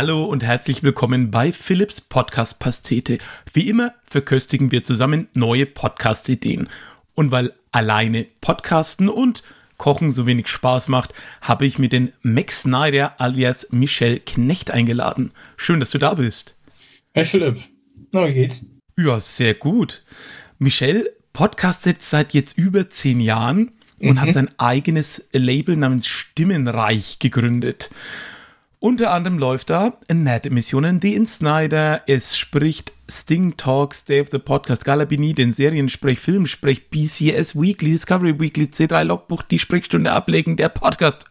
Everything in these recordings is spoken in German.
Hallo und herzlich willkommen bei Philips Podcast Pastete. Wie immer verköstigen wir zusammen neue Podcast-Ideen. Und weil alleine Podcasten und Kochen so wenig Spaß macht, habe ich mir den Max Snyder alias Michel Knecht eingeladen. Schön, dass du da bist. Hey Philipp, na wie geht's? Ja, sehr gut. Michel podcastet seit jetzt über zehn Jahren und mhm. hat sein eigenes Label namens Stimmenreich gegründet. Unter anderem läuft da Nerd-Emissionen, The Snyder, es spricht Sting Talks, Dave the Podcast, Galabini, den Seriensprech, Filmsprech, BCS Weekly, Discovery Weekly, C3 Logbuch, die Sprechstunde ablegen, der Podcast.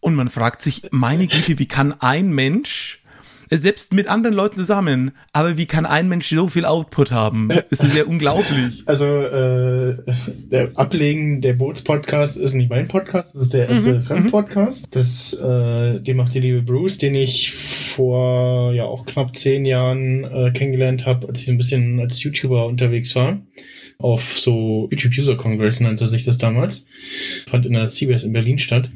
Und man fragt sich, meine Güte, wie kann ein Mensch selbst mit anderen Leuten zusammen. Aber wie kann ein Mensch so viel Output haben? Das ist ja unglaublich. Also äh, der Ablegen der Bootspodcast ist nicht mein Podcast, das ist der erste mhm, Fremdpodcast. Mhm. Das, äh, den macht der liebe Bruce, den ich vor ja auch knapp zehn Jahren äh, kennengelernt habe, als ich ein bisschen als YouTuber unterwegs war auf so YouTube User Congress nannte sich das damals. Fand in der CBS in Berlin statt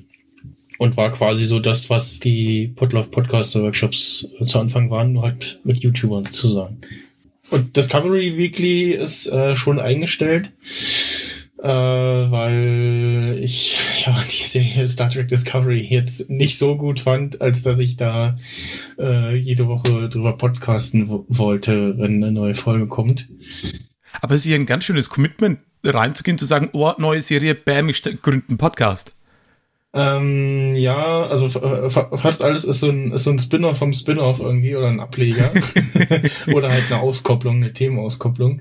und war quasi so das, was die Podlove Podcaster Workshops zu Anfang waren, nur halt mit YouTubern zusammen. Und Discovery Weekly ist äh, schon eingestellt, äh, weil ich ja die Serie Star Trek Discovery jetzt nicht so gut fand, als dass ich da äh, jede Woche drüber podcasten wollte, wenn eine neue Folge kommt. Aber es ist ja ein ganz schönes Commitment, reinzugehen, zu sagen, oh, neue Serie, bam, ich gründe einen Podcast. Ähm, ja, also äh, fast alles ist so ein, ist so ein Spin-off vom Spin-off irgendwie oder ein Ableger. oder halt eine Auskopplung, eine Themenauskopplung.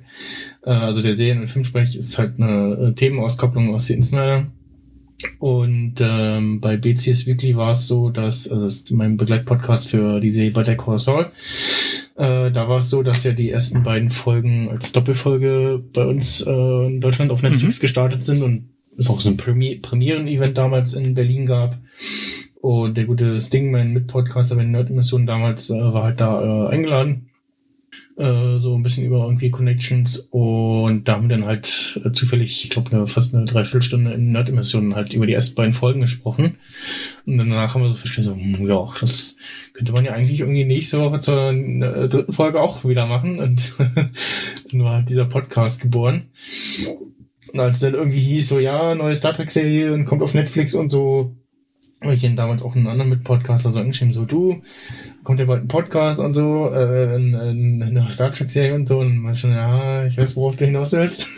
Äh, also der Serien- und Filmsprech ist halt eine, eine Themenauskopplung aus den Snyder. Und ähm, bei BCS Weekly war es so, dass, also das mein Begleitpodcast für die Serie Better Call Saul, äh, da war es so, dass ja die ersten beiden Folgen als Doppelfolge bei uns äh, in Deutschland auf Netflix mhm. gestartet sind und es auch so ein Premi Premieren-Event damals in Berlin gab. Und der gute Stingman mit Podcaster bei Nerd-Emission damals äh, war halt da äh, eingeladen. Äh, so ein bisschen über irgendwie Connections. Und da haben wir dann halt äh, zufällig, ich glaube, eine, fast eine Dreiviertelstunde in Nerd-Emissionen halt über die ersten beiden Folgen gesprochen. Und danach haben wir so festgestellt, so, hm, ja, das könnte man ja eigentlich irgendwie nächste Woche zur äh, dritten Folge auch wieder machen. Und dann war halt dieser Podcast geboren. Und als dann irgendwie hieß, so ja, neue Star Trek-Serie und kommt auf Netflix und so, habe ich ihn damals auch einen anderen mit Podcaster so angeschrieben, so du, kommt ja bald ein Podcast und so, äh, eine Star Trek-Serie und so, und man schon, ja, ich weiß, worauf du hinaus willst.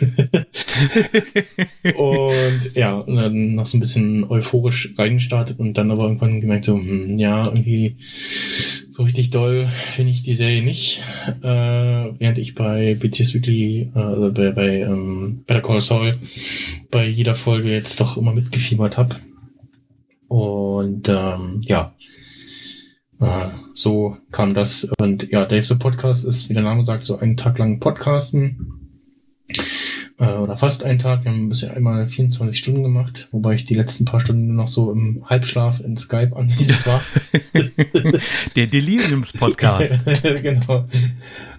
und ja, und dann noch so ein bisschen euphorisch reingestartet und dann aber irgendwann gemerkt, so, hm, ja, irgendwie so richtig doll finde ich die Serie nicht. Äh, während ich bei BTS Weekly, äh, also bei, bei ähm, Better Call Saul, bei jeder Folge jetzt doch immer mitgefiebert habe. Und ähm, ja, äh, so kam das. Und ja, Dave's Podcast ist, wie der Name sagt, so einen Tag lang Podcasten äh, oder fast einen Tag. Wir haben bisher einmal 24 Stunden gemacht, wobei ich die letzten paar Stunden nur noch so im Halbschlaf in Skype anwesend war. Der Deliriums-Podcast. genau.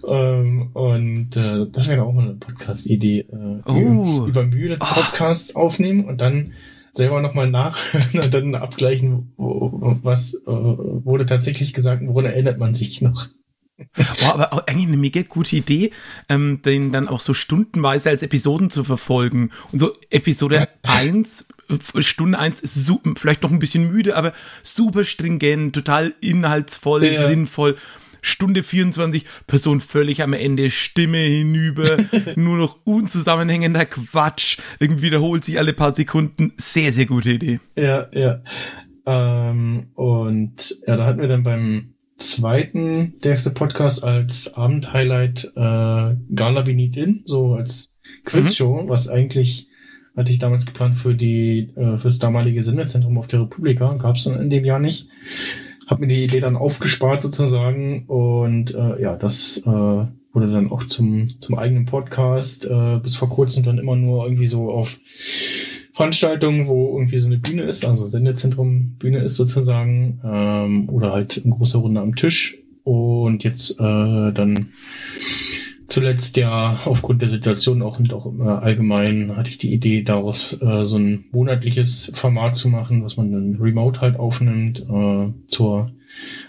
Ähm, und äh, das wäre auch mal eine Podcast-Idee. Äh, oh. Über Mühe Podcast oh. aufnehmen und dann selber nochmal nachhören und dann abgleichen, was äh, wurde tatsächlich gesagt und woran erinnert man sich noch. Boah, aber auch eigentlich eine mega gute Idee, ähm, den dann auch so stundenweise als Episoden zu verfolgen. Und so Episode 1, Stunde 1 ist super, vielleicht noch ein bisschen müde, aber super stringent, total inhaltsvoll, ja. sinnvoll. Stunde 24, Person völlig am Ende, Stimme hinüber, nur noch unzusammenhängender Quatsch, irgendwie wiederholt sich alle paar Sekunden. Sehr, sehr gute Idee. Ja, ja. Ähm, und ja, da hatten wir dann beim zweiten Devste Podcast als Abendhighlight äh, Gala Beneath In, so als Quizshow, mhm. was eigentlich hatte ich damals geplant für die äh, fürs damalige Sendezentrum auf der Republika, gab es in dem Jahr nicht. Hab mir die Idee dann aufgespart sozusagen und äh, ja, das äh, wurde dann auch zum zum eigenen Podcast äh, bis vor kurzem dann immer nur irgendwie so auf Veranstaltungen, wo irgendwie so eine Bühne ist, also Sendezentrum Bühne ist sozusagen, ähm, oder halt eine große Runde am Tisch. Und jetzt äh, dann zuletzt ja aufgrund der Situation auch und auch allgemein hatte ich die Idee, daraus äh, so ein monatliches Format zu machen, was man dann remote halt aufnimmt, äh, zur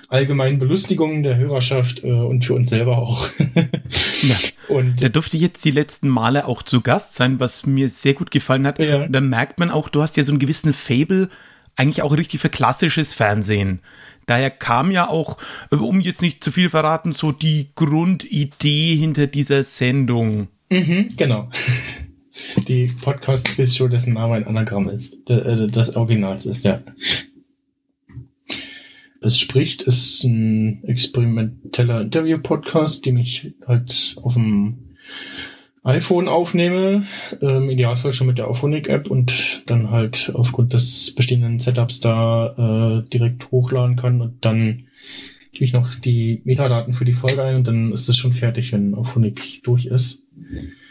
allgemeinen Belustigung der Hörerschaft äh, und für uns selber auch. ja. Und da durfte jetzt die letzten Male auch zu Gast sein, was mir sehr gut gefallen hat. Ja. Da merkt man auch, du hast ja so einen gewissen Fable, eigentlich auch richtig für klassisches Fernsehen. Daher kam ja auch, äh, um jetzt nicht zu viel verraten, so die Grundidee hinter dieser Sendung. Mhm, genau. Die Podcast-Quiz-Show, dessen Name ein Anagramm ist, äh, das Originals ist, ja. Es spricht ist ein experimenteller Interview-Podcast, den ich halt auf dem iPhone aufnehme, im Idealfall schon mit der Auphonic-App und dann halt aufgrund des bestehenden Setups da äh, direkt hochladen kann und dann gebe ich noch die Metadaten für die Folge ein und dann ist es schon fertig, wenn Auphonic durch ist.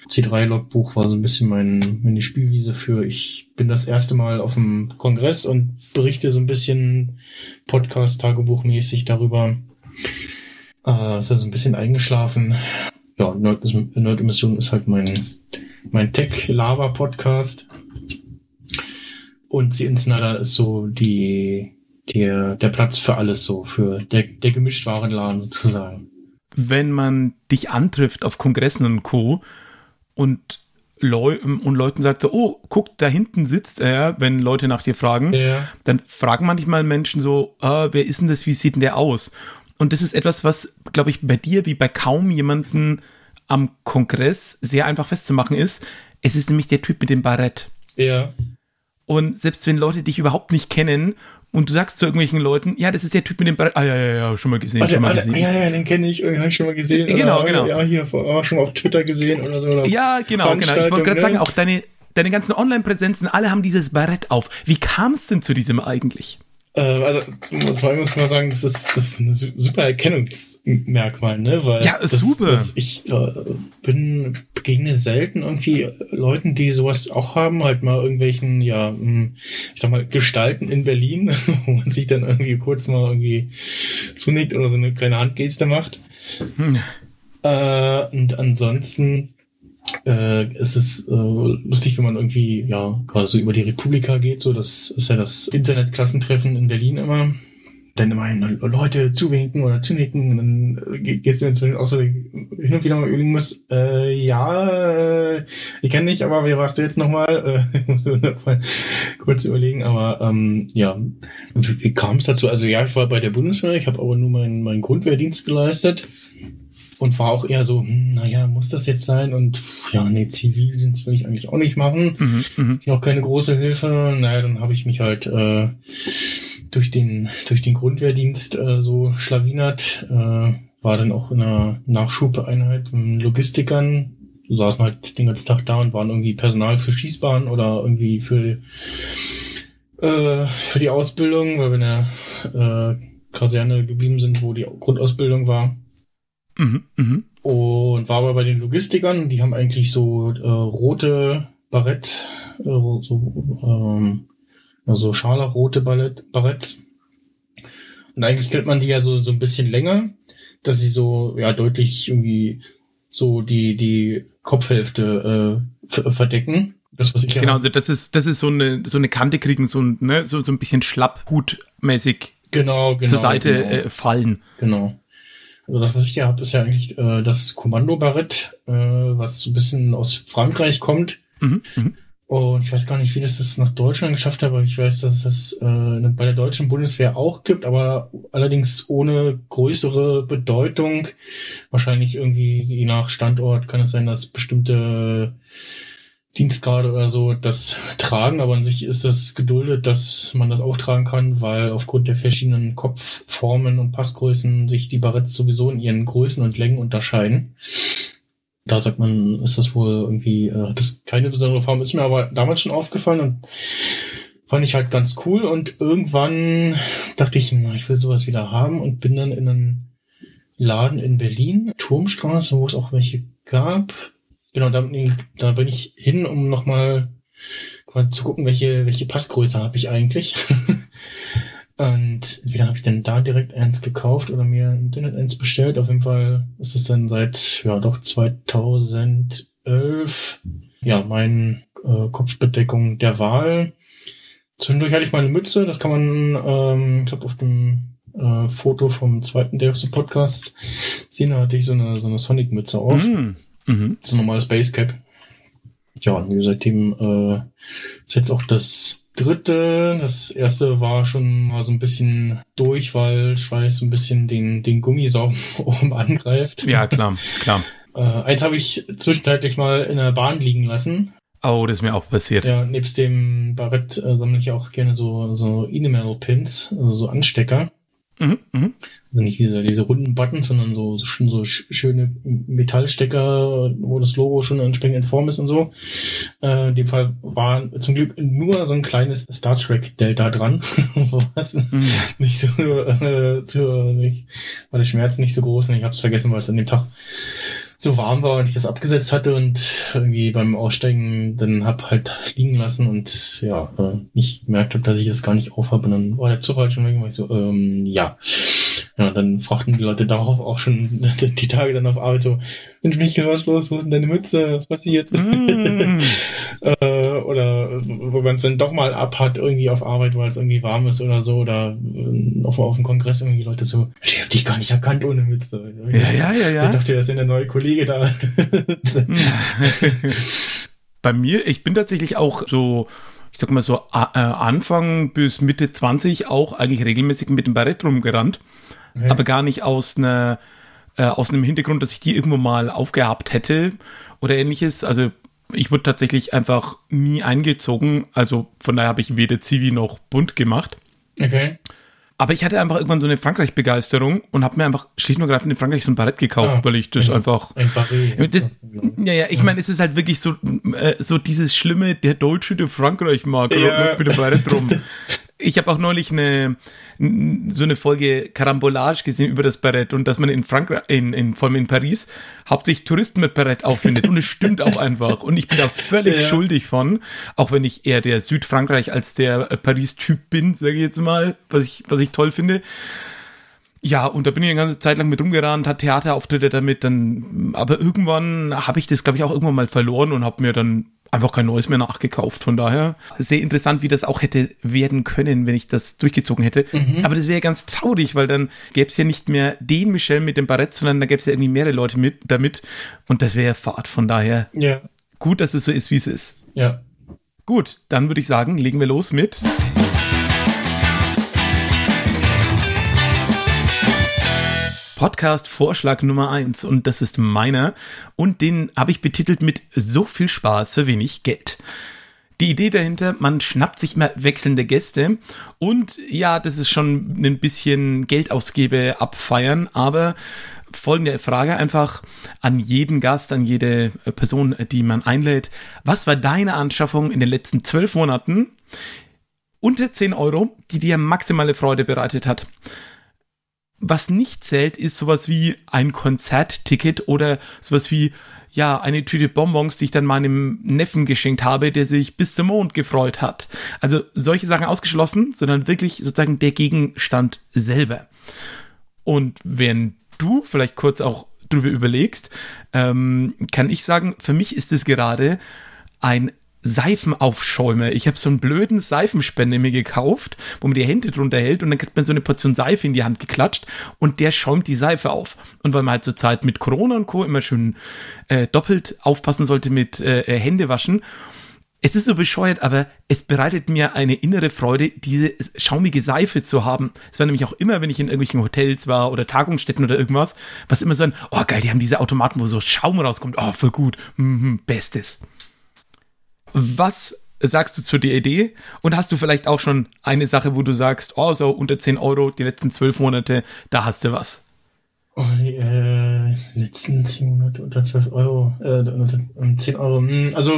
C3-Logbuch war so ein bisschen mein, meine Spielwiese für, ich bin das erste Mal auf dem Kongress und berichte so ein bisschen Podcast-Tagebuch-mäßig darüber. Äh, ist also ein bisschen eingeschlafen ja, Nerd-Emission ist halt mein, mein Tech-Lava-Podcast. Und The Insnider ist so die, der, der Platz für alles so, für der, der Gemischtwarenladen sozusagen. Wenn man dich antrifft auf Kongressen und Co. und Leu und Leuten sagt so, oh, guck, da hinten sitzt er, wenn Leute nach dir fragen, ja. dann fragen manchmal Menschen so, ah, wer ist denn das, wie sieht denn der aus? Und das ist etwas, was, glaube ich, bei dir wie bei kaum jemanden am Kongress sehr einfach festzumachen ist. Es ist nämlich der Typ mit dem Barett. Ja. Und selbst wenn Leute dich überhaupt nicht kennen und du sagst zu irgendwelchen Leuten, ja, das ist der Typ mit dem Barett. Ah, ja, ja, ja, schon mal gesehen. Warte, schon mal gesehen. Ja, ja, den kenne ich, habe ich schon mal gesehen. Genau, oder, genau. Ja, hier, auch schon mal auf Twitter gesehen oder so. Oder ja, genau, genau. Ich wollte gerade ne? sagen, auch deine, deine ganzen Online-Präsenzen, alle haben dieses Barett auf. Wie kam es denn zu diesem eigentlich? Äh, also zum zwei muss ich mal sagen, das ist, das ist ein super Erkennungsmerkmal, ne? Weil ja, das, super. Das, ich äh, bin begegne selten irgendwie Leuten, die sowas auch haben, halt mal irgendwelchen, ja, hm, ich sag mal, Gestalten in Berlin, wo man sich dann irgendwie kurz mal irgendwie zunickt oder so eine kleine Handgeste macht. Hm. Äh, und ansonsten äh, es ist äh, lustig, wenn man irgendwie, ja, gerade so über die Republika geht, so, das ist ja das Internetklassentreffen in Berlin immer. Dann immer hin, Leute zuwinken oder zunicken, und dann äh, gehst du inzwischen auch so hin und wieder mal überlegen muss, äh, ja, äh, ich kenne dich, aber wer warst du jetzt nochmal? Äh, noch mal kurz überlegen, aber ähm, ja, wie, wie kam es dazu? Also ja, ich war bei der Bundeswehr, ich habe aber nur meinen, meinen Grundwehrdienst geleistet und war auch eher so, hm, naja, muss das jetzt sein? Und ja, nee, Zivildienst will ich eigentlich auch nicht machen. Mhm, mh. Auch keine große Hilfe. Naja, dann habe ich mich halt äh, durch den durch den Grundwehrdienst äh, so schlawinert. Äh, war dann auch in einer Nachschubeinheit mit Logistikern. Saßen halt den ganzen Tag da und waren irgendwie Personal für Schießbahnen oder irgendwie für äh, für die Ausbildung, weil wir in der äh, Kaserne geblieben sind, wo die Grundausbildung war. Mhm, mh. Und war aber bei den Logistikern, die haben eigentlich so äh, rote Barett, äh, so, ähm, also scharlachrote Barett, Baretts. Und eigentlich kennt man die ja so, so ein bisschen länger, dass sie so, ja, deutlich irgendwie so die, die Kopfhälfte äh, verdecken. Das, was ich genau, also das ist, das ist so eine, so eine Kante kriegen, so ein, ne, so, so ein bisschen schlapphutmäßig genau, genau, zur Seite genau. Äh, fallen. Genau. Also das, was ich hier habe, ist ja eigentlich äh, das Kommando-Barett, äh, was so ein bisschen aus Frankreich kommt. Mhm, mh. Und ich weiß gar nicht, wie das das nach Deutschland geschafft hat, aber ich weiß, dass es das äh, bei der deutschen Bundeswehr auch gibt, aber allerdings ohne größere Bedeutung. Wahrscheinlich irgendwie je nach Standort kann es sein, dass bestimmte Dienstgrade oder so das tragen, aber an sich ist das geduldet, dass man das auch tragen kann, weil aufgrund der verschiedenen Kopfformen und Passgrößen sich die Baretts sowieso in ihren Größen und Längen unterscheiden. Da sagt man, ist das wohl irgendwie, äh, das keine besondere Form, ist mir aber damals schon aufgefallen und fand ich halt ganz cool. Und irgendwann dachte ich, na, ich will sowas wieder haben und bin dann in einen Laden in Berlin, Turmstraße, wo es auch welche gab, Genau, da, da bin ich hin, um nochmal quasi zu gucken, welche, welche Passgröße habe ich eigentlich. Und entweder habe ich dann da direkt eins gekauft oder mir im Internet eins bestellt. Auf jeden Fall ist es dann seit, ja doch 2011, ja, mein äh, Kopfbedeckung der Wahl. Zwischendurch hatte ich meine Mütze, das kann man, ähm, ich glaube, auf dem äh, Foto vom zweiten Day of the Podcast sehen, da hatte ich so eine, so eine Sonic-Mütze auf. Mm. Mhm. So ein normales Basecap. Ja, und seitdem äh, ist jetzt auch das dritte. Das erste war schon mal so ein bisschen durch, weil Schweiß ein bisschen den, den Gummisaum oben angreift. Ja, klar, klar. Äh, eins habe ich zwischenzeitlich mal in der Bahn liegen lassen. Oh, das ist mir auch passiert. Ja, nebst dem Barett äh, sammle ich auch gerne so, so Enamel-Pins, also so Anstecker. Mhm, mh. Also nicht diese, diese runden Buttons, sondern so, so, so schöne Metallstecker, wo das Logo schon entsprechend in Form ist und so. Äh, in dem Fall war zum Glück nur so ein kleines Star Trek Delta dran, was mhm. nicht so, äh, zu, nicht, war der Schmerz nicht so groß und ich habe es vergessen, weil es an dem Tag so warm war und ich das abgesetzt hatte und irgendwie beim Aussteigen dann hab halt liegen lassen und ja, äh, nicht gemerkt habe, dass ich das gar nicht aufhabe und dann war der Zug halt schon weg und ich so, ähm, ja. Ja, dann fragten die Leute darauf auch schon die Tage dann auf Arbeit so, Mensch Michael, was los, wo ist denn deine Mütze, was passiert? Mm. äh, oder wo man es dann doch mal abhat irgendwie auf Arbeit, weil es irgendwie warm ist oder so oder äh, auf, auf dem Kongress irgendwie Leute so, ich hab dich gar nicht erkannt ohne Mütze. Ja, ja, ja, ja. Ich dachte, das ist der neue Kollege da. Bei mir, ich bin tatsächlich auch so ich sag mal so, äh, Anfang bis Mitte 20 auch eigentlich regelmäßig mit dem Barett rumgerannt okay. aber gar nicht aus einer äh, aus einem Hintergrund, dass ich die irgendwo mal aufgehabt hätte oder ähnliches. Also ich wurde tatsächlich einfach nie eingezogen. Also von daher habe ich weder Zivi noch bunt gemacht. Okay. Aber ich hatte einfach irgendwann so eine Frankreich-Begeisterung und habe mir einfach schlicht und ergreifend in Frankreich so ein Barett gekauft, ah, weil ich das ein, einfach. Ein Barret. Das, ja, ja, ich meine, es ist halt wirklich so, äh, so dieses Schlimme, der Deutsche, der Frankreich mag, ja. mit dem Barett rum. ich habe auch neulich eine so eine Folge Karambolage gesehen über das Barett und dass man in Frankreich, in, in, vor allem in Paris, hauptsächlich Touristen mit Barett auffindet. Und es stimmt auch einfach. Und ich bin da völlig ja. schuldig von, auch wenn ich eher der Südfrankreich als der äh, Paris-Typ bin, sage ich jetzt mal, was ich, was ich toll finde. Ja, und da bin ich eine ganze Zeit lang mit rumgerannt, hat Theaterauftritte damit, dann, aber irgendwann habe ich das, glaube ich, auch irgendwann mal verloren und habe mir dann einfach kein neues mehr nachgekauft. Von daher sehr interessant, wie das auch hätte werden können, wenn ich das durchgezogen hätte. Mhm. Aber das wäre ganz traurig, weil dann gäbe es ja nicht mehr den Michel mit dem Barett, sondern da gäbe es ja irgendwie mehrere Leute mit damit. Und das wäre Fahrt. Von daher ja. gut, dass es so ist, wie es ist. Ja. Gut, dann würde ich sagen, legen wir los mit. Podcast-Vorschlag Nummer eins und das ist meiner und den habe ich betitelt mit so viel Spaß für wenig Geld. Die Idee dahinter, man schnappt sich immer wechselnde Gäste und ja, das ist schon ein bisschen Geldausgebe abfeiern, aber folgende Frage einfach an jeden Gast, an jede Person, die man einlädt. Was war deine Anschaffung in den letzten zwölf Monaten unter 10 Euro, die dir maximale Freude bereitet hat? Was nicht zählt, ist sowas wie ein Konzertticket oder sowas wie ja, eine Tüte Bonbons, die ich dann meinem Neffen geschenkt habe, der sich bis zum Mond gefreut hat. Also solche Sachen ausgeschlossen, sondern wirklich sozusagen der Gegenstand selber. Und wenn du vielleicht kurz auch drüber überlegst, ähm, kann ich sagen, für mich ist es gerade ein Seifenaufschäume. Ich habe so einen blöden Seifenspender mir gekauft, wo man die Hände drunter hält und dann kriegt man so eine Portion Seife in die Hand geklatscht und der schäumt die Seife auf. Und weil man halt zur Zeit mit Corona und Co. immer schön äh, doppelt aufpassen sollte mit äh, äh, Hände waschen. Es ist so bescheuert, aber es bereitet mir eine innere Freude, diese schaumige Seife zu haben. Es war nämlich auch immer, wenn ich in irgendwelchen Hotels war oder Tagungsstätten oder irgendwas, was immer so ein, oh geil, die haben diese Automaten, wo so Schaum rauskommt. Oh, voll gut. Mhm, bestes. Was sagst du zu der Idee? Und hast du vielleicht auch schon eine Sache, wo du sagst, oh, so unter 10 Euro die letzten zwölf Monate, da hast du was? Oh, äh, letzten 10 Monate unter 12 Euro, äh, unter 10 Euro. Hm, also,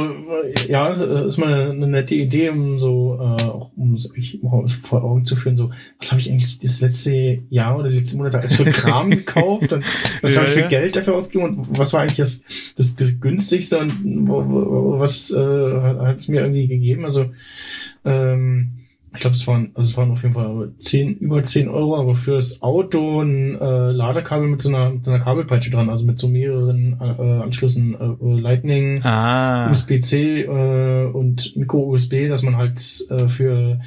ja, ist mal eine nette Idee, um so, äh, auch um sich vor Augen zu führen, so, was habe ich eigentlich das letzte Jahr oder die letzten Monate alles für Kram gekauft und was ja, habe ich für ja. Geld dafür ausgegeben und was war eigentlich das, das günstigste und was äh, hat es mir irgendwie gegeben? Also, ähm, ich glaube, es waren, also es waren auf jeden Fall 10, über 10 Euro, aber fürs Auto ein äh, Ladekabel mit so einer, mit so einer Kabelpeitsche dran, also mit so mehreren äh, Anschlüssen, äh, Lightning, Ah. USB-C äh, und Micro-USB, dass man halt äh, für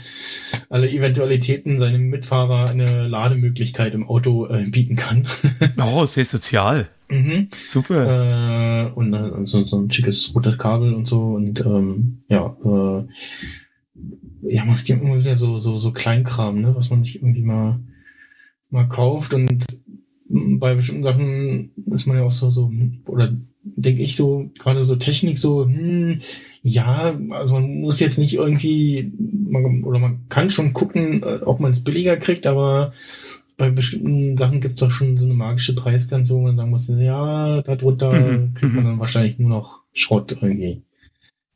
alle Eventualitäten seinem Mitfahrer eine Lademöglichkeit im Auto äh, bieten kann. Oh, sehr sozial. mhm. Super. äh, und äh, so, so ein schickes rotes Kabel und so und ähm, ja, äh, ja, man hat ja immer wieder so, so, so Kleinkram, ne, was man sich irgendwie mal, mal kauft und bei bestimmten Sachen ist man ja auch so, so, oder denke ich so, gerade so Technik so, hm, ja, also man muss jetzt nicht irgendwie, man, oder man kann schon gucken, äh, ob man es billiger kriegt, aber bei bestimmten Sachen gibt es auch schon so eine magische Preisgrenze, wo man sagen muss, ja, darunter Mhm, kriegt man mhm. dann wahrscheinlich nur noch Schrott irgendwie.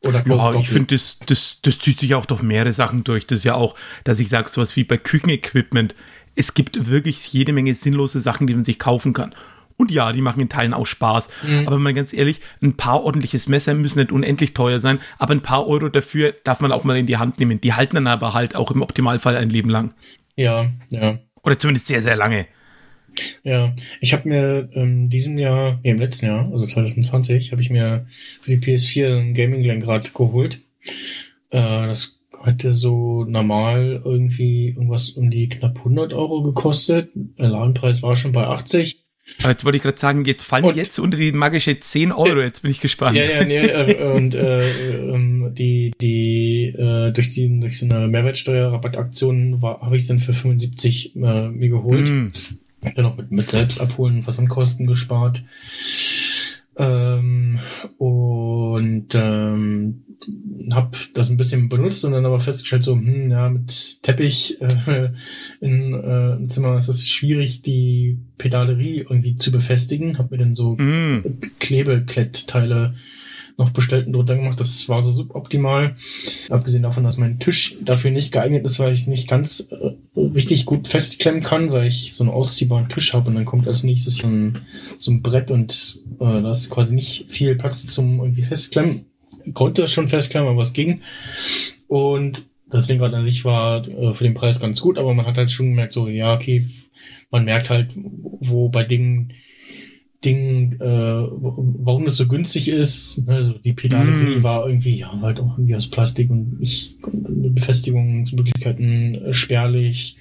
Oder Ja, ich finde, das, das, das zieht sich auch durch mehrere Sachen durch. Das ist ja auch, dass ich sage, sowas wie bei Küchenequipment. Es gibt wirklich jede Menge sinnlose Sachen, die man sich kaufen kann. Und ja, die machen in Teilen auch Spaß. Mhm. Aber mal ganz ehrlich, ein paar ordentliches Messer müssen nicht unendlich teuer sein, aber ein paar Euro dafür darf man auch mal in die Hand nehmen. Die halten dann aber halt auch im Optimalfall ein Leben lang. Ja, ja. Oder zumindest sehr, sehr lange. Ja, ich habe mir ähm, diesem Jahr, nee, im letzten Jahr, also 2020, habe ich mir für die PS4 ein Gaming-Lenkrad geholt. Äh, das hatte so normal irgendwie irgendwas um die knapp 100 Euro gekostet. Der Ladenpreis war schon bei 80. Aber jetzt wollte ich gerade sagen, jetzt fallen wir Und- jetzt unter die magische 10 Euro. Jetzt bin ich gespannt. Ja, ja, nee, äh, und äh, ähm, die, die, äh, durch die, durch so eine Mehrwertsteuerrabattaktion war, habe ich dann für 75 äh, mir geholt. Hm. Hab dann auch mit, mit selbst abholen, was an Kosten gespart. Ähm, und ähm, hab das ein bisschen benutzt und dann aber festgestellt, so, hm, ja, mit Teppich äh, in, äh, im Zimmer ist es schwierig, die Pedalerie irgendwie zu befestigen. Hab mir dann so Hm. Klebeklettteile noch bestellt und drunter gemacht. Das war so suboptimal. Abgesehen davon, dass mein Tisch dafür nicht geeignet ist, weil ich es nicht ganz äh, richtig gut festklemmen kann, weil ich so einen ausziehbaren Tisch habe und dann kommt als nächstes so ein, so ein Brett und äh, da ist quasi nicht viel Platz zum irgendwie festklemmen. Konnte das schon festklemmen, aber es ging. Und das Lenkrad an sich war äh, für den Preis ganz gut, aber man hat halt schon gemerkt, so, ja, okay, man merkt halt, wo bei Dingen Ding, äh, warum das so günstig ist. Also die Pedalerie Mm. war irgendwie, ja, halt auch irgendwie aus Plastik und ich Befestigungsmöglichkeiten äh, spärlich.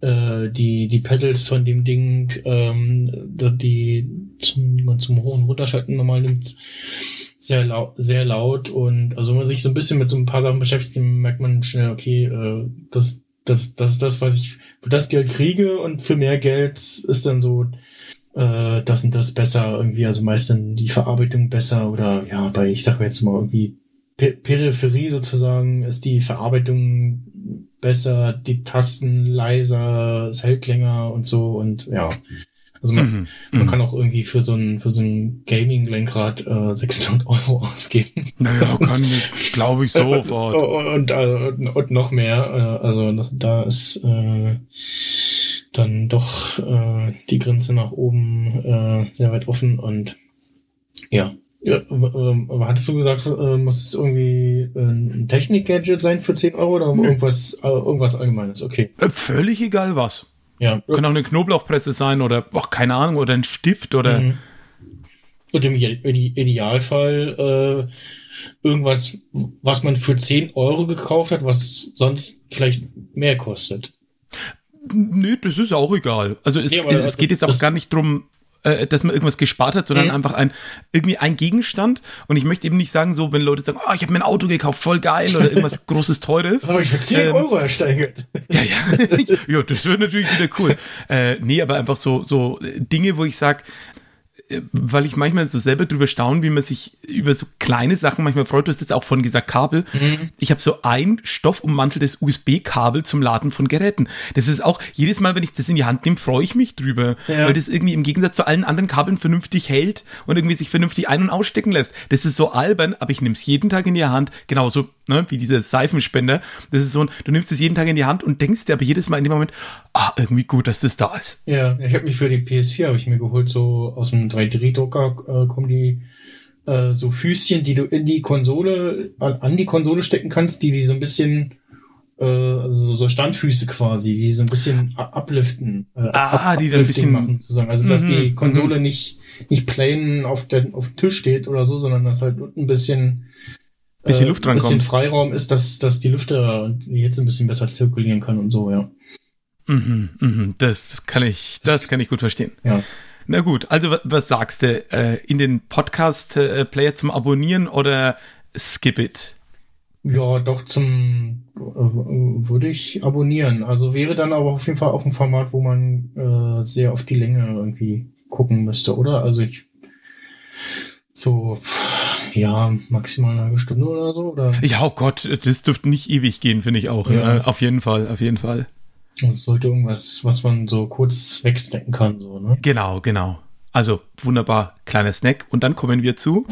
Äh, die, die Pedals von dem Ding, ähm, die zum, die man zum Hoch- und Runterschalten normal nimmt, sehr laut, sehr laut und also wenn man sich so ein bisschen mit so ein paar Sachen beschäftigt, dann merkt man schnell, okay, äh, das, das, das ist das, was ich für das Geld kriege und für mehr Geld ist dann so, äh, das und das besser irgendwie, also meist dann die Verarbeitung besser oder ja, bei, ich sag jetzt mal irgendwie Per- Peripherie sozusagen ist die Verarbeitung besser, die Tasten leiser, es hält länger und so und ja. Also man, Mhm. man Mhm. kann auch irgendwie für so ein, für so ein Gaming-Lenkrad äh, 600 Euro ausgeben. Naja, kann ich, glaube ich, sofort. Und, und, äh, und noch mehr. Äh, also da ist äh, dann doch äh, die Grenze nach oben äh, sehr weit offen und ja. Ja, ähm, aber hattest du gesagt, äh, muss es irgendwie äh, ein Technik-Gadget sein für 10 Euro oder irgendwas, äh, irgendwas Allgemeines? Okay. Äh, Völlig egal was. Ja. Kann auch eine Knoblauchpresse sein oder, ach, keine Ahnung, oder ein Stift oder. Mhm. Und im Ide- Ide- Idealfall äh, irgendwas, was man für 10 Euro gekauft hat, was sonst vielleicht mehr kostet. Nö, das ist auch egal. Also es, Nee, aber es geht jetzt auch gar nicht drum, äh, dass man irgendwas gespart hat, sondern Mhm. einfach ein irgendwie ein Gegenstand. Und ich möchte eben nicht sagen, so, wenn Leute sagen, oh, ich habe mir ein Auto gekauft, voll geil oder irgendwas großes Teures. Habe ich für 10 Ähm, Euro ersteigert. Ja, ja. ja, das wäre natürlich wieder cool. Äh, nee, aber einfach so, so Dinge, wo ich sag, äh, weil ich manchmal so selber drüber staune, wie man sich über so kleine Sachen manchmal freut. Du hast jetzt auch vorhin gesagt, Kabel. Mhm. Ich habe so ein stoffummanteltes USB-Kabel zum Laden von Geräten. Das ist auch, jedes Mal, wenn ich das in die Hand nehme, freue ich mich drüber. Ja. Weil das irgendwie im Gegensatz zu allen anderen Kabeln vernünftig hält und irgendwie sich vernünftig ein- und ausstecken lässt. Das ist so albern, aber ich nehme es jeden Tag in die Hand. Genauso ne, wie dieser Seifenspender. Das ist so ein, du nimmst es jeden Tag in die Hand und denkst dir aber jedes Mal in dem Moment, ah, irgendwie gut, dass das da ist. Ja, ich habe mich für die PS4 habe ich mir geholt, so aus dem 3D-Drucker äh, kommen die äh, so Füßchen, die du in die Konsole, an, an die Konsole stecken kannst, die die so ein bisschen äh, also so Standfüße quasi, die so ein bisschen upliften, äh, ah, die dann ein bisschen machen, sozusagen. Also dass die Mhm, Konsole nicht nicht plain auf der auf dem Tisch steht oder so, sondern dass halt ein bisschen Bisschen Luft ein bisschen drankommt. Freiraum ist, dass dass die Lüfter Hitze ein bisschen besser zirkulieren kann und so, ja. Mhm, mhm, das kann ich, das kann ich gut verstehen. Ja. Na gut, also wa- was sagst du? Äh, in den Podcast-Player zum Abonnieren oder skip it? Ja, doch zum äh, würde ich abonnieren. Also wäre dann aber auf jeden Fall auch ein Format, wo man äh, sehr auf die Länge irgendwie gucken müsste, oder? Also ich so ja maximal eine halbe Stunde oder so oder Ja, oh Gott, das dürfte nicht ewig gehen, finde ich auch. Ja. Ja. auf jeden Fall, auf jeden Fall. Es sollte irgendwas, was man so kurz wegstecken kann, so ne? Genau, genau. Also wunderbar, kleiner Snack. Und dann kommen wir zu.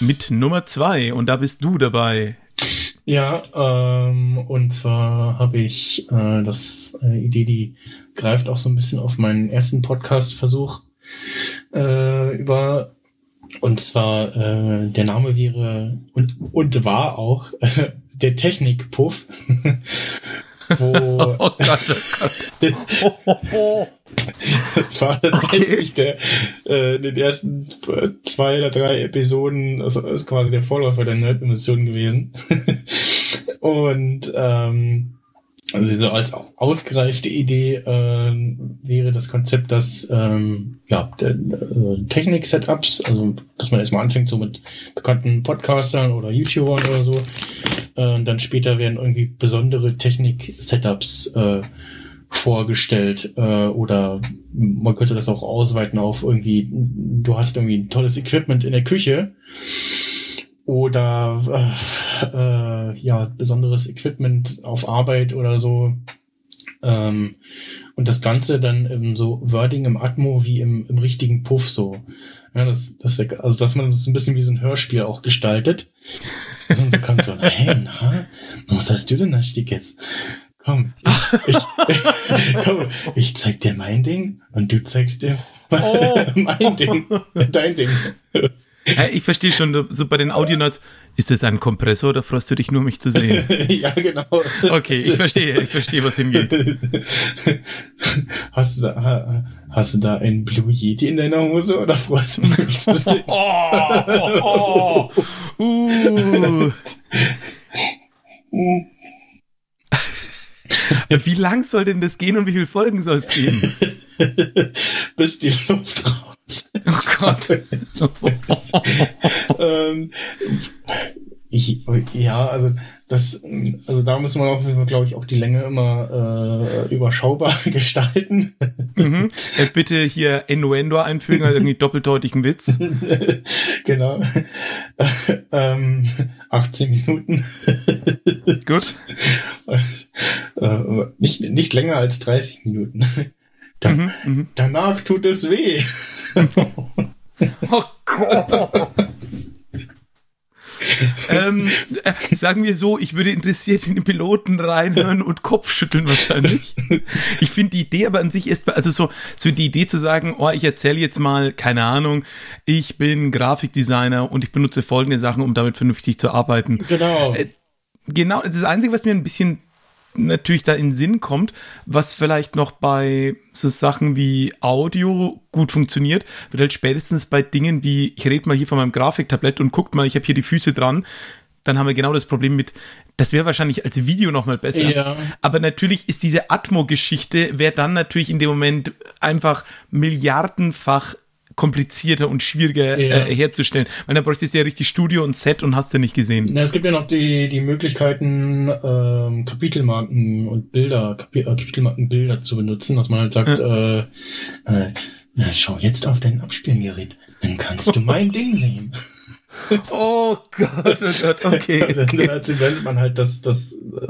Mit Nummer zwei und da bist du dabei. Ja, ähm, und zwar habe ich äh, das äh, Idee, die greift auch so ein bisschen auf meinen ersten Podcast-Versuch äh, über. Und zwar äh, der Name wäre und und war auch äh, der Technikpuff, wo Oh Gott, oh Gott. das war tatsächlich der äh, in den ersten äh, zwei oder drei Episoden, also ist quasi der Vorläufer der Nerd-Emission gewesen. Und ähm, also so als ausgereifte Idee ähm, wäre das Konzept, dass ähm, ja äh, Technik-Setups, also dass man erstmal anfängt so mit bekannten Podcastern oder YouTubern oder so, äh, dann später werden irgendwie besondere Technik-Setups äh, vorgestellt äh, oder man könnte das auch ausweiten auf irgendwie, du hast irgendwie ein tolles Equipment in der Küche oder äh, äh, ja besonderes Equipment auf Arbeit oder so. Ähm, und das Ganze dann im so Wording im Atmo wie im, im richtigen Puff so. Ja, das, das also dass man das ein bisschen wie so ein Hörspiel auch gestaltet. Und so kommt so hey na was hast du denn da Stick jetzt? Komm ich, ich, komm ich zeig dir mein Ding und du zeigst dir Oh. mein Ding dein Ding ich verstehe schon, so bei den Audionotes, ist das ein Kompressor oder freust du dich nur, mich zu sehen? ja, genau. Okay, ich verstehe, ich verstehe, was hingeht. Hast du da, ha- hast du da einen Blue Yeti in deiner Hose oder freust du dich mich zu sehen? Oh, oh, oh. Uh. Wie lang soll denn das gehen und wie viele Folgen soll es geben? Bis die Luft raus. Oh Gott. ähm, ja, also das, also da muss man auch, glaube ich, auch die Länge immer äh, überschaubar gestalten. Mhm. Äh, Bitte hier Innuendo einfügen, also irgendwie doppeldeutigen Witz. genau. ähm, 18 Minuten. Gut. äh, nicht, nicht länger als 30 Minuten. Dann, Mhm, mhm. Danach tut es weh. Oh Gott. ähm, äh, sagen wir so, ich würde interessiert in den Piloten reinhören und Kopfschütteln wahrscheinlich. Ich finde die Idee aber an sich ist, also so, so die Idee zu sagen, oh, ich erzähle jetzt mal, keine Ahnung, ich bin Grafikdesigner und ich benutze folgende Sachen, um damit vernünftig zu arbeiten. Genau. Äh, Genau, das Einzige, was mir ein bisschen natürlich da in den Sinn kommt, was vielleicht noch bei so Sachen wie Audio gut funktioniert, wird halt spätestens bei Dingen wie, ich rede mal hier von meinem Grafiktablett und guckt mal, ich habe hier die Füße dran, dann haben wir genau das Problem mit, das wäre wahrscheinlich als Video noch mal besser. Ja. Aber natürlich ist diese Atmo-Geschichte, wäre dann natürlich in dem Moment einfach milliardenfach komplizierter und schwieriger Ja. äh, herzustellen. Weil dann bräuchtest du ja richtig Studio und Set und hast du nicht gesehen. Na, es gibt ja noch die, die Möglichkeiten, ähm, Kapitelmarken und Bilder, Kapi äh, Kapitelmarkenbilder zu benutzen, dass man halt sagt, äh, äh, na, schau jetzt auf dein Abspielgerät, dann kannst du mein Ding sehen. Oh Gott, oh Gott, okay. okay. dann sendet man halt das, das, äh,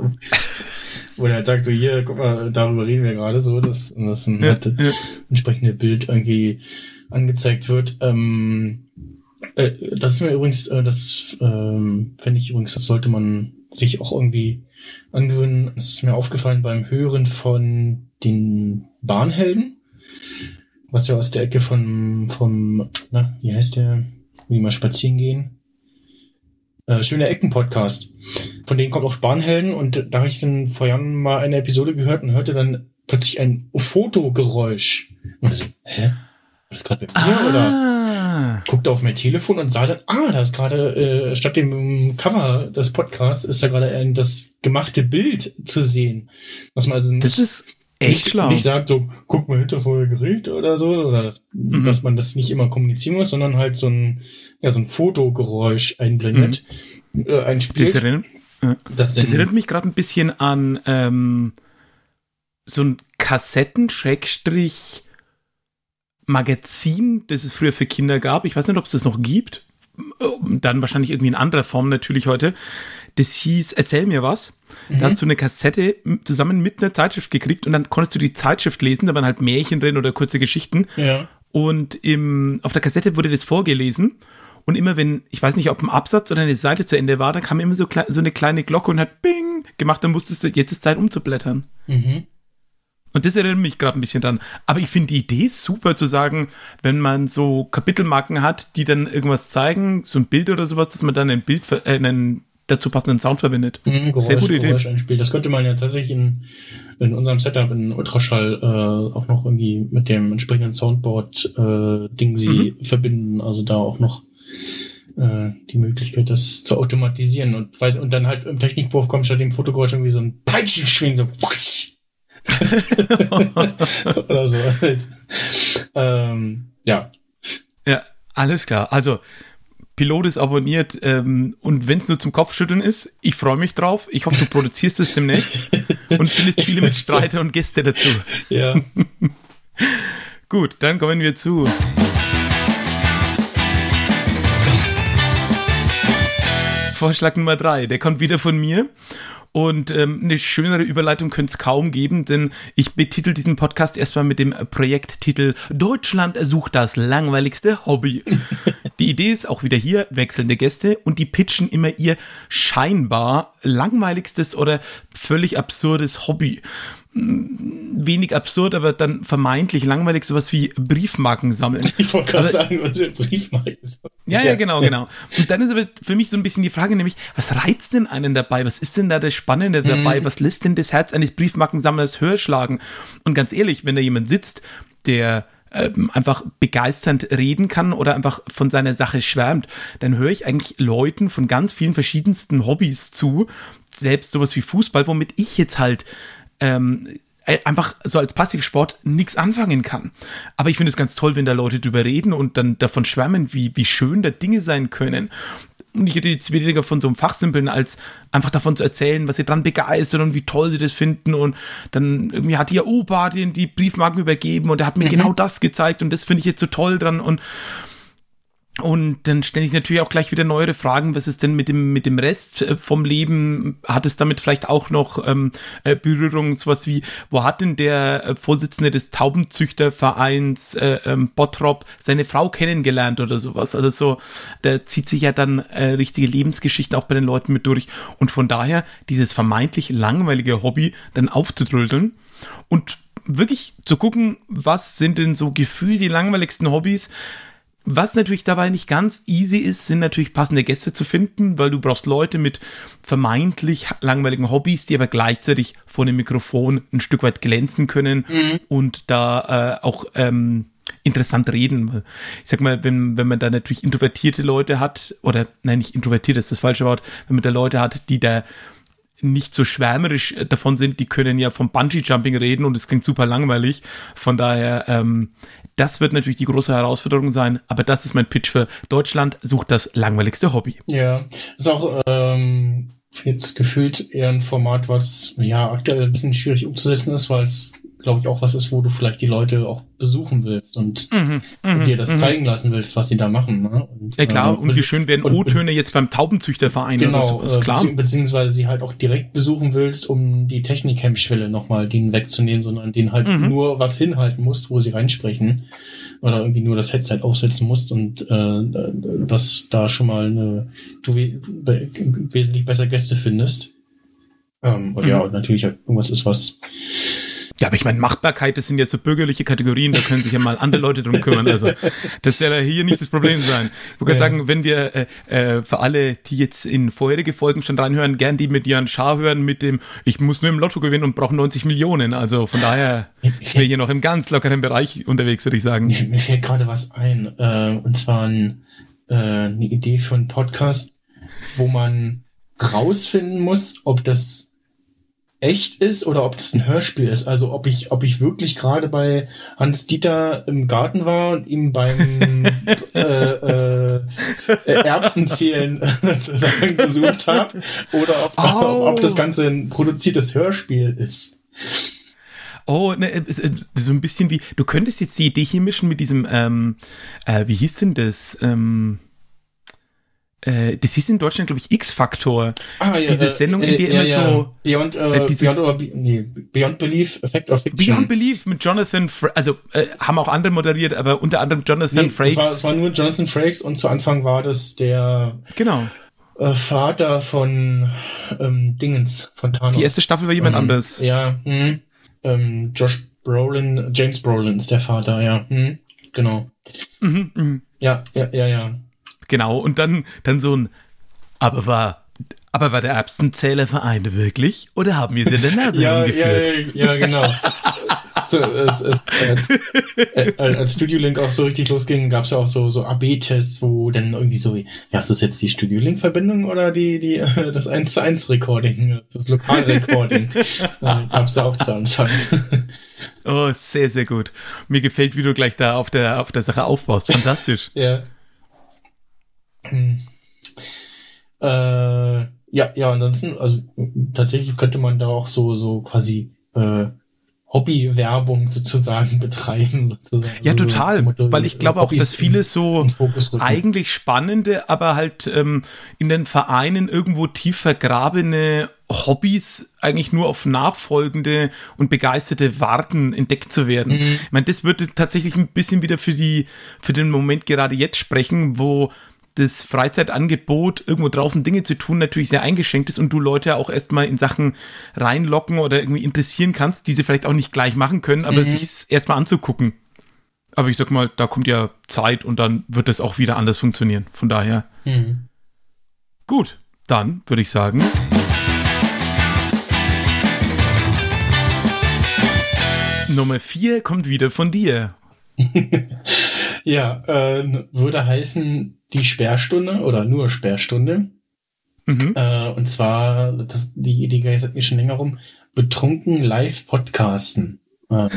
wo der halt sagt, so hier, guck mal, darüber reden wir gerade so, dass, dass ein Ja, halt ja. entsprechende Bild irgendwie angezeigt wird. Ähm, äh, das ist mir übrigens, äh, das ähm, fände ich übrigens, das sollte man sich auch irgendwie angewöhnen. Das ist mir aufgefallen beim Hören von den Bahnhelden, was ja aus der Ecke von, vom, na, wie heißt der, wie mal spazieren gehen. Äh, Schöne Ecken Podcast. Von denen kommt auch Bahnhelden und da habe ich dann vor Jahren mal eine Episode gehört und hörte dann plötzlich ein Fotogeräusch. Und so, hä? Das gerade bei mir Ah. oder? Guckte auf mein Telefon und sah dann, ah, da ist gerade äh, statt dem Cover des Podcasts ist da gerade das gemachte Bild zu sehen. Was man also nicht, Das ist echt nicht, schlau. nicht sagt, so, guck mal hinter vor euer Gerät oder so, oder Mhm. dass man das nicht immer kommunizieren muss, sondern halt so ein, ja, so ein Fotogeräusch einblendet, äh, einspielt. Mhm. das erinnert, das das erinnert mich gerade ein bisschen an ähm, so ein Kassetten-Magazin, das es früher für Kinder gab. Ich weiß nicht, ob es das noch gibt. Dann wahrscheinlich irgendwie in anderer Form natürlich heute. Das hieß Erzähl mir was. Mhm. Da hast du eine Kassette zusammen mit einer Zeitschrift gekriegt und dann konntest du die Zeitschrift lesen, da waren halt Märchen drin oder kurze Geschichten. ja. Und im, auf der Kassette wurde das vorgelesen. Und immer wenn, ich weiß nicht, ob ein Absatz oder eine Seite zu Ende war, dann kam immer so, so eine kleine Glocke und hat Bing gemacht, dann musstest du, jetzt ist Zeit umzublättern. Mhm. Und das erinnert mich gerade ein bisschen dran. Aber ich finde die Idee super zu sagen, wenn man so Kapitelmarken hat, die dann irgendwas zeigen, so ein Bild oder sowas, dass man dann ein Bild, äh, einen dazu passenden Sound verwendet. Mhm, Geräusch, Sehr gute Idee. Einspielt. Das könnte man ja tatsächlich in, in unserem Setup in Ultraschall äh, auch noch irgendwie mit dem entsprechenden Soundboard äh, Ding sie Mhm. verbinden. Also da auch noch äh, die Möglichkeit, das zu automatisieren und weiß, und dann halt im Technikbuch kommt statt dem Fotogeräusch irgendwie so ein Peitschenschwing, so oder so. ähm, ja. Ja, alles klar. Also, Pilot ist abonniert ähm, und wenn es nur zum Kopfschütteln ist, ich freue mich drauf. Ich hoffe, du produzierst es demnächst und findest viele Mitstreiter und Gäste dazu. Ja. Gut, dann kommen wir zu. Vorschlag Nummer drei, der kommt wieder von mir. Und ähm, eine schönere Überleitung könnte es kaum geben, denn ich betitel diesen Podcast erstmal mit dem Projekttitel Deutschland sucht das langweiligste Hobby. Die Idee ist auch wieder hier wechselnde Gäste und die pitchen immer ihr scheinbar langweiligstes oder völlig absurdes Hobby. Wenig absurd, aber dann vermeintlich langweilig, sowas wie Briefmarken sammeln. Ich wollte gerade Aber- sagen, was für ein Briefmarke ist. Ja, ja, genau, genau. Und dann ist aber für mich so ein bisschen die Frage, nämlich, was reizt denn einen dabei? Was ist denn da das Spannende dabei? Was lässt denn das Herz eines Briefmarkensammlers höher schlagen? Und ganz ehrlich, wenn da jemand sitzt, der ähm, einfach begeisternd reden kann oder einfach von seiner Sache schwärmt, dann höre ich eigentlich Leuten von ganz vielen verschiedensten Hobbys zu, selbst sowas wie Fußball, womit ich jetzt halt ähm, äh, einfach so als Passivsport nichts anfangen kann. Aber ich finde es ganz toll, wenn da Leute drüber reden und dann davon schwärmen, wie, wie schön da Dinge sein können. Und ich hätte jetzt weniger von so einem Fachsimpeln, als einfach davon zu erzählen, was sie dran begeistert und wie toll sie das finden. Und dann irgendwie hat ihr Opa den die Briefmarken übergeben und er hat mir genau das gezeigt und das finde ich jetzt so toll dran. Und und dann stelle ich natürlich auch gleich wieder neuere Fragen. Was ist denn mit dem, mit dem Rest äh, vom Leben? Hat es damit vielleicht auch noch ähm, äh, Berührung? Sowas wie, wo hat denn der äh, Vorsitzende des Taubenzüchtervereins äh, ähm, Bottrop seine Frau kennengelernt oder sowas? Also so, da zieht sich ja dann äh, richtige Lebensgeschichten auch bei den Leuten mit durch. Und von daher dieses vermeintlich langweilige Hobby dann aufzudröseln und wirklich zu gucken, was sind denn so gefühlt die langweiligsten Hobbys? Was natürlich dabei nicht ganz easy ist, sind natürlich passende Gäste zu finden, weil du brauchst Leute mit vermeintlich langweiligen Hobbys, die aber gleichzeitig vor dem Mikrofon ein Stück weit glänzen können und da äh, auch ähm, interessant reden. Ich sag mal, wenn, wenn man da natürlich introvertierte Leute hat, oder nein, nicht introvertiert ist das falsche Wort, wenn man da Leute hat, die da nicht so schwärmerisch äh, davon sind, die können ja vom Bungee-Jumping reden und es klingt super langweilig. Von daher, ähm, das wird natürlich die große Herausforderung sein, aber das ist mein Pitch für Deutschland, sucht das langweiligste Hobby. Ja, ist auch ähm, jetzt gefühlt eher ein Format, was ja aktuell ein bisschen schwierig umzusetzen ist, weil es, glaube ich, auch was ist, wo du vielleicht die Leute auch besuchen willst und, Mhm, und dir das zeigen lassen willst, was sie da machen. Ne? Und, Ja klar, ähm, und wie schön werden O-Töne jetzt beim Taubenzüchterverein oder Genau, sowas, äh, klar. bezieh beziehungsweise sie halt auch direkt besuchen willst, um die Technikhemmschwelle nochmal denen wegzunehmen, sondern denen halt Mhm. nur was hinhalten musst, wo sie reinsprechen oder irgendwie nur das Headset aufsetzen musst und äh, dass da schon mal eine, du we be wesentlich besser Gäste findest. Ähm, und Mhm. ja, und natürlich halt irgendwas ist, was Ja, aber ich meine, Machbarkeit, das sind ja so bürgerliche Kategorien, da können sich ja mal andere Leute drum kümmern. Also das soll ja hier nicht das Problem sein. Ich wollte ja. sagen, wenn wir äh, äh, für alle, die jetzt in vorherige Folgen schon reinhören, gern die mit Jan Schaar hören, mit dem, ich muss nur im Lotto gewinnen und brauche 90 Millionen. Also von daher sind wir hier noch im ganz lockeren Bereich unterwegs, würde ich sagen. Mir, mir fällt gerade was ein, äh, und zwar ein, äh, eine Idee für einen Podcast, wo man rausfinden muss, ob das echt ist oder ob das ein Hörspiel ist. Also ob ich, ob ich wirklich gerade bei Hans Dieter im Garten war und ihm beim äh, äh, Erbsenzählen sozusagen besucht habe oder ob, oh. ob das Ganze ein produziertes Hörspiel ist. Oh, ne, so ein bisschen wie, du könntest jetzt die Idee hier mischen mit diesem, ähm, äh, wie hieß denn das? Ähm, äh, das ist in Deutschland, glaube ich, X-Faktor. Ah, ja, diese äh, Sendung, in der äh, immer ja. so. Beyond, äh, dieses, Beyond, oder, nee, Beyond Belief, Effect of Fiction. Beyond Belief mit Jonathan, Fra also äh, haben auch andere moderiert, aber unter anderem Jonathan nee, Frakes. Es war, war nur Jonathan Frakes und zu Anfang war das der. Genau. Äh, Vater von ähm, Dingens, von Thanos. Die erste Staffel war jemand ähm, anderes. Ja, mh, ähm, Josh Brolin, James Brolin ist der Vater, ja, mh, genau. Mhm, mh. Ja, ja, ja, ja. Genau, und dann, dann so ein, aber war, aber war der Erbsenzählerverein wirklich? Oder haben wir sie in der Nase ja, rumgeführt? Ja, ja, genau. so, es, es, als, äh, als Studio Link auch so richtig losging, gab es ja auch so, so AB-Tests, wo dann irgendwie so, ja, ist das jetzt die Studio Link-Verbindung oder die, die, das 1 zu 1 Recording, das Lokalrecording? gab es da auch zu Anfang. oh, sehr, sehr gut. Mir gefällt, wie du gleich da auf der, auf der Sache aufbaust. Fantastisch. ja. Äh, ja, ja, ansonsten, also tatsächlich könnte man da auch so, so quasi äh, Hobby-Werbung sozusagen betreiben. Sozusagen. Ja, also total. So Motto, weil ich glaube auch, dass viele so eigentlich spannende, aber halt ähm, in den Vereinen irgendwo tief vergrabene Hobbys eigentlich nur auf nachfolgende und begeisterte warten, entdeckt zu werden. Mhm. Ich meine, das würde tatsächlich ein bisschen wieder für die, für den Moment gerade jetzt sprechen, wo das Freizeitangebot, irgendwo draußen Dinge zu tun, natürlich sehr eingeschränkt ist und du Leute auch erstmal in Sachen reinlocken oder irgendwie interessieren kannst, die sie vielleicht auch nicht gleich machen können, aber mhm. sich erstmal anzugucken. Aber ich sag mal, da kommt ja Zeit und dann wird es auch wieder anders funktionieren. Von daher. Mhm. Gut, dann würde ich sagen. Nummer vier kommt wieder von dir. ja, äh, würde heißen die Sperrstunde oder nur Sperrstunde. Mhm. Äh, und zwar, das, die Idee geht mir schon länger rum, betrunken live podcasten. Äh,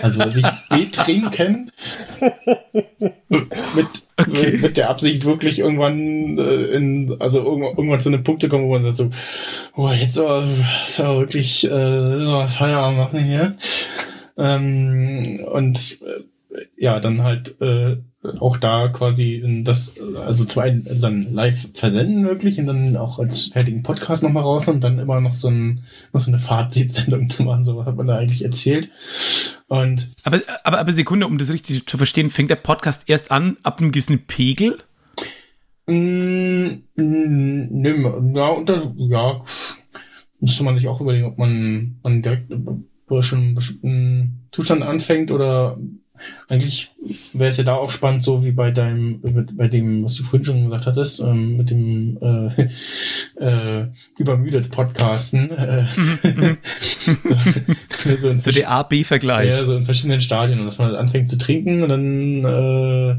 also sich betrinken mit, okay. mit, mit der Absicht wirklich irgendwann äh, in, also irgendwann, irgendwann zu einem Punkt zu kommen, wo man sagt so, oh, jetzt aber, ist aber wirklich äh, Feierabend machen hier. Ähm, und äh, ja, dann halt äh, auch da quasi das, also zum einen dann live versenden wirklich und dann auch als fertigen Podcast nochmal raus und dann immer noch so, ein, noch so eine Fazitsendung zu machen, so was hat man da eigentlich erzählt. Und aber, aber, aber Sekunde, um das richtig zu verstehen, fängt der Podcast erst an ab einem gewissen Pegel? Mm, mm, ja, unter, ja, müsste man sich auch überlegen, ob man, man direkt schon einen bestimmten Zustand anfängt oder eigentlich wäre es ja da auch spannend, so wie bei deinem, bei dem, was du vorhin schon gesagt hattest, ähm, mit dem äh, äh, übermüdet Podcasten. Äh, so, so der A-B-Vergleich. Ja, so in verschiedenen Stadien und dass man anfängt zu trinken und dann, äh,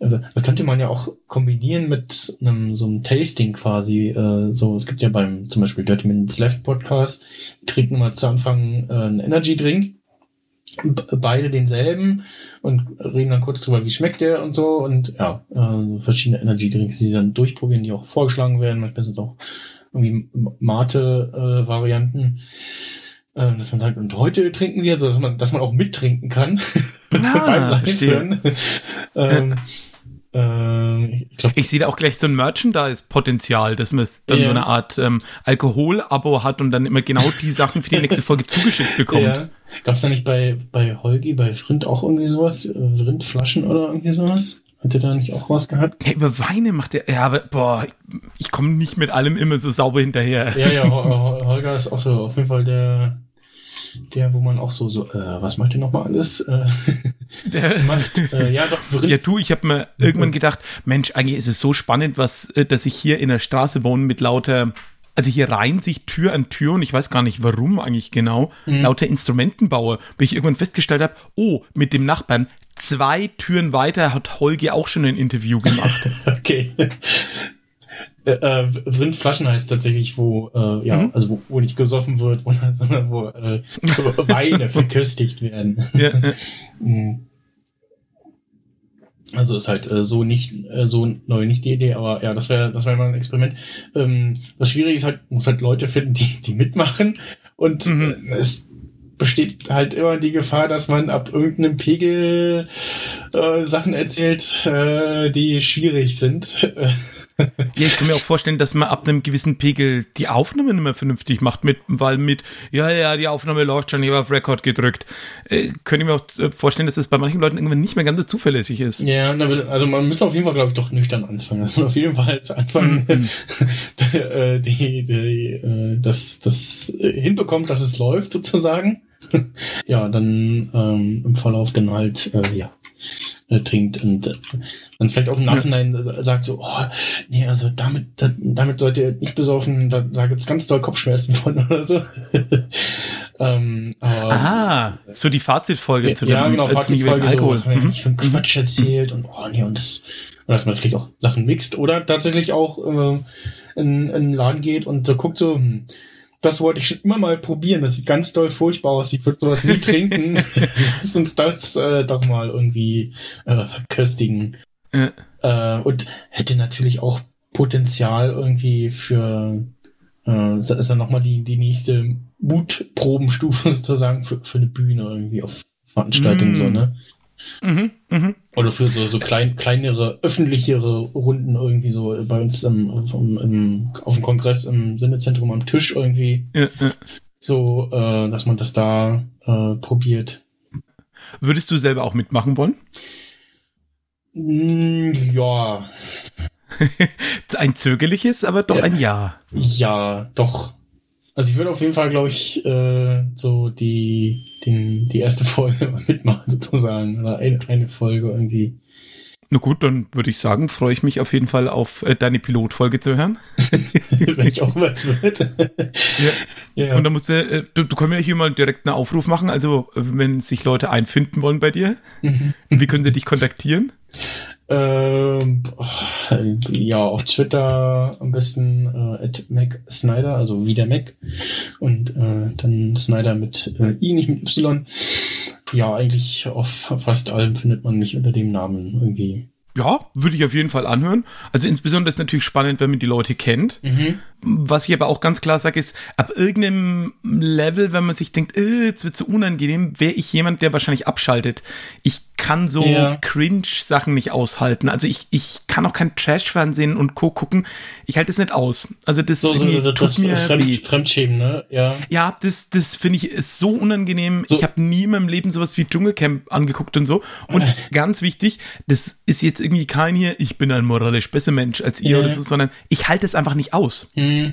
also das könnte man ja auch kombinieren mit einem so einem Tasting quasi. Äh, so, es gibt ja beim zum Beispiel Dirty Minutes Left Podcast, die trinken mal zu Anfang äh, einen Energy Drink beide denselben und reden dann kurz drüber, wie schmeckt der und so und ja, äh, verschiedene Energy Drinks, die sie dann durchprobieren, die auch vorgeschlagen werden. Manchmal sind auch irgendwie Mate-Varianten. Äh, äh, dass man sagt, und heute trinken wir, so dass man, dass man auch mittrinken kann. Ah, verstehe. ähm, äh, ich, glaub, ich sehe da auch gleich so ein Merchandise-Potenzial, dass man dann ja. so eine Art ähm, Alkohol-Abo hat und dann immer genau die Sachen für die nächste Folge zugeschickt bekommt. Ja. Gab es da nicht bei, bei Holgi, bei Frind auch irgendwie sowas? Rindflaschen oder irgendwie sowas? Hat der da nicht auch was gehabt? Ja, über Weine macht er, ja, aber boah, ich, ich komme nicht mit allem immer so sauber hinterher. Ja, ja, Holger ist auch so auf jeden Fall der, der, wo man auch so, so, äh, was macht der nochmal alles? Äh, Der, macht, äh, ja doch, Vrind, ja, du, ich habe mir irgendwann gedacht, Mensch, eigentlich ist es so spannend, was, äh, dass ich hier in der Straße wohne mit lauter, also hier reihen sich Tür an Tür und ich weiß gar nicht warum eigentlich genau, lauter Instrumentenbauer, bis ich irgendwann festgestellt habe, oh, mit dem Nachbarn zwei Türen weiter hat Holgi auch schon ein Interview gemacht. Okay. Äh, äh, Rindflaschen heißt tatsächlich, wo, äh, ja, Mhm. also wo, wo nicht gesoffen wird, sondern wo äh, Weine verköstigt werden. ja, äh, Mhm. Also ist halt äh, so nicht äh, so neu nicht die Idee, aber ja, das wäre das wäre mal ein Experiment. Ähm, das Schwierige ist halt, muss halt Leute finden, die die mitmachen und Mhm. äh, es besteht halt immer die Gefahr, dass man ab irgendeinem Pegel äh, Sachen erzählt, äh, die schwierig sind. Ja, ich kann mir auch vorstellen, dass man ab einem gewissen Pegel die Aufnahme nicht mehr vernünftig macht, mit, weil mit, ja, ja, die Aufnahme läuft schon, ich habe auf Record gedrückt. Äh, könnte ich mir auch äh, vorstellen, dass das bei manchen Leuten irgendwann nicht mehr ganz so zuverlässig ist. Ja, also man muss auf jeden Fall, glaube ich, doch nüchtern anfangen. Also auf jeden Fall zu Anfang Mhm. äh, die, die, äh, das, das hinbekommt, dass es läuft sozusagen. ja, dann ähm, im Verlauf dann halt, äh, ja, äh, trinkt und äh, dann vielleicht auch im Nachhinein äh, sagt so, oh, nee, also damit, da, damit sollt ihr nicht besaufen, da, da gibt's ganz doll Kopfschmerzen von oder so. ähm, aber, Ah, so die Fazitfolge zu dem ja, genau, äh, Fazitfolge so, Alkohol. was man ja Mhm. nicht für einen Quatsch erzählt und oh nee, und das, oder dass man vielleicht auch Sachen mixt oder tatsächlich auch äh, in, in einen Laden geht und so guckt so, hm, das wollte ich schon immer mal probieren, das sieht ganz doll furchtbar aus, ich würde sowas nie trinken. Lass uns das äh, doch mal irgendwie äh, verköstigen. Ja. Äh, und hätte natürlich auch Potenzial irgendwie für äh, ist dann nochmal die, die nächste Mutprobenstufe sozusagen für, für eine Bühne irgendwie auf Veranstaltungen Mm. so, ne? Mhm, mhm. Oder für so, so klein, kleinere, öffentlichere Runden irgendwie so bei uns im, im, im, auf dem Kongress im Sendezentrum am Tisch irgendwie Ja, ja. so, äh, dass man das da äh, probiert. Würdest du selber auch mitmachen wollen? Mm, ja, Ein zögerliches, aber doch Ja. ein Ja. Ja, doch. Also ich würde auf jeden Fall, glaube ich, äh, so die, den, die erste Folge mal mitmachen sozusagen. Oder eine, eine Folge irgendwie. Na gut, dann würde ich sagen, freue ich mich auf jeden Fall auf äh, deine Pilotfolge zu hören. Wenn ich auch was wird. ja. Und dann musst du, äh, du, du können ja hier mal direkt einen Aufruf machen. Also, wenn sich Leute einfinden wollen bei dir, Mhm. wie können sie dich kontaktieren? Ähm, ja, auf Twitter am besten äh, at Mac Snyder, also wie der Mac. Und äh, dann Snyder mit äh, I, nicht mit Y. Ja, eigentlich auf fast allem findet man mich unter dem Namen irgendwie. Ja, würde ich auf jeden Fall anhören. Also insbesondere ist natürlich spannend, wenn man die Leute kennt. Mhm. Was ich aber auch ganz klar sage, ist, ab irgendeinem Level, wenn man sich denkt, äh, jetzt wird so unangenehm, wäre ich jemand, der wahrscheinlich abschaltet. Ich kann so Ja. Cringe-Sachen nicht aushalten. Also ich, ich kann auch kein Trash-Fernsehen und Co. gucken. Ich halte das nicht aus. Also das, So, so das, tut das mir weh. Fremd, Fremdschämen, ne? Ja. Ja, das, das finde ich ist so unangenehm. So. Ich habe nie in meinem Leben sowas wie Dschungelcamp angeguckt und so. Und ganz wichtig, das ist jetzt irgendwie kein hier, ich bin ein moralisch besser Mensch als ihr Ja. oder so, sondern ich halte es einfach nicht aus. Hm.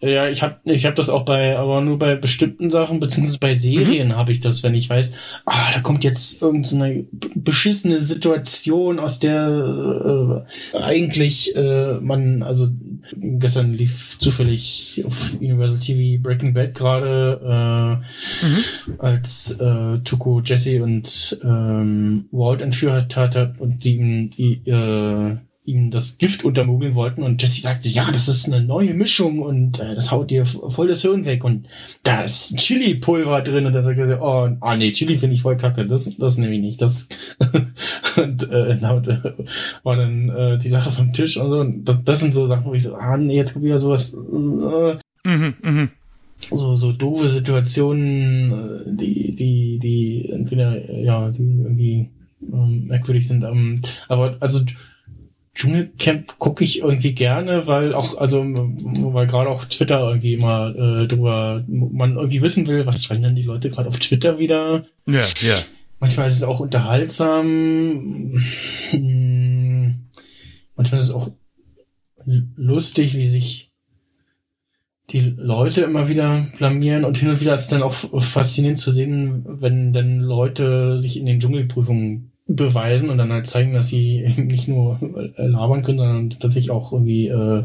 Ja, ich habe ich hab das auch bei, aber nur bei bestimmten Sachen, beziehungsweise bei Serien habe ich das, wenn ich weiß, ah, da kommt jetzt irgendeine beschissene Situation, aus der äh, eigentlich äh, man, also gestern lief zufällig auf Universal TV Breaking Bad gerade, äh, als äh, Tuko Jesse und ähm, Walt entführt hat und die, die äh, ihm das Gift untermogeln wollten und Jesse sagte, ja, das ist eine neue Mischung und äh, das haut dir voll das Hirn weg und da ist Chili-Pulver drin und dann sagte er, oh, ah nee, Chili finde ich voll kacke, das, das nehme ich nicht, das und äh, na, und, äh, war dann äh, die Sache vom Tisch und so und das, das sind so Sachen, wo ich so, ah nee, jetzt kommt wieder sowas, äh, Mhm, mhm. so, so doofe Situationen, äh, die, die, die entweder, ja, die irgendwie ähm, merkwürdig sind. Ähm, aber also Dschungelcamp gucke ich irgendwie gerne, weil auch, also weil gerade auch Twitter irgendwie immer äh, drüber, man irgendwie wissen will, was schreiben denn die Leute gerade auf Twitter wieder. Ja, ja. Manchmal ist es auch unterhaltsam. Hm, Manchmal ist es auch lustig, wie sich die Leute immer wieder blamieren und hin und wieder ist es dann auch faszinierend zu sehen, wenn dann Leute sich in den Dschungelprüfungen beweisen und dann halt zeigen, dass sie nicht nur äh, labern können, sondern tatsächlich auch irgendwie äh,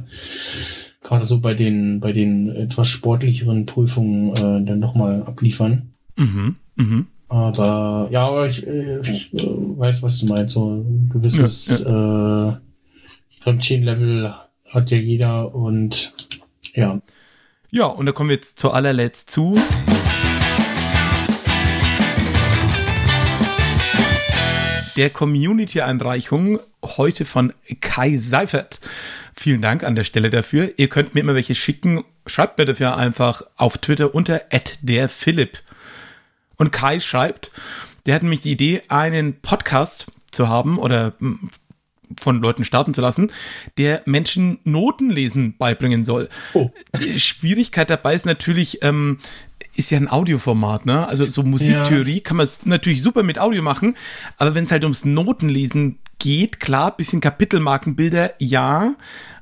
gerade so bei den bei den etwas sportlicheren Prüfungen äh, dann nochmal abliefern. Mhm, mhm. Aber ja, aber ich, äh, ich äh, weiß, was du meinst. So ein gewisses ja, ja. äh, Fremdchen-Level hat ja jeder und ja. Ja, und da kommen wir jetzt zu allerletzt zu. Der Community-Einreichung heute von Kai Seifert. Vielen Dank an der Stelle dafür. Ihr könnt mir immer welche schicken. Schreibt mir dafür einfach auf Twitter unter @derphilipp. Und Kai schreibt, der hat nämlich die Idee, einen Podcast zu haben oder von Leuten starten zu lassen, der Menschen Notenlesen beibringen soll. Oh. Die Schwierigkeit dabei ist natürlich, ähm, ist ja ein Audioformat, ne? Also so Musiktheorie ja. kann man natürlich super mit Audio machen, aber wenn es halt ums Notenlesen geht, klar, bisschen Kapitelmarkenbilder, ja,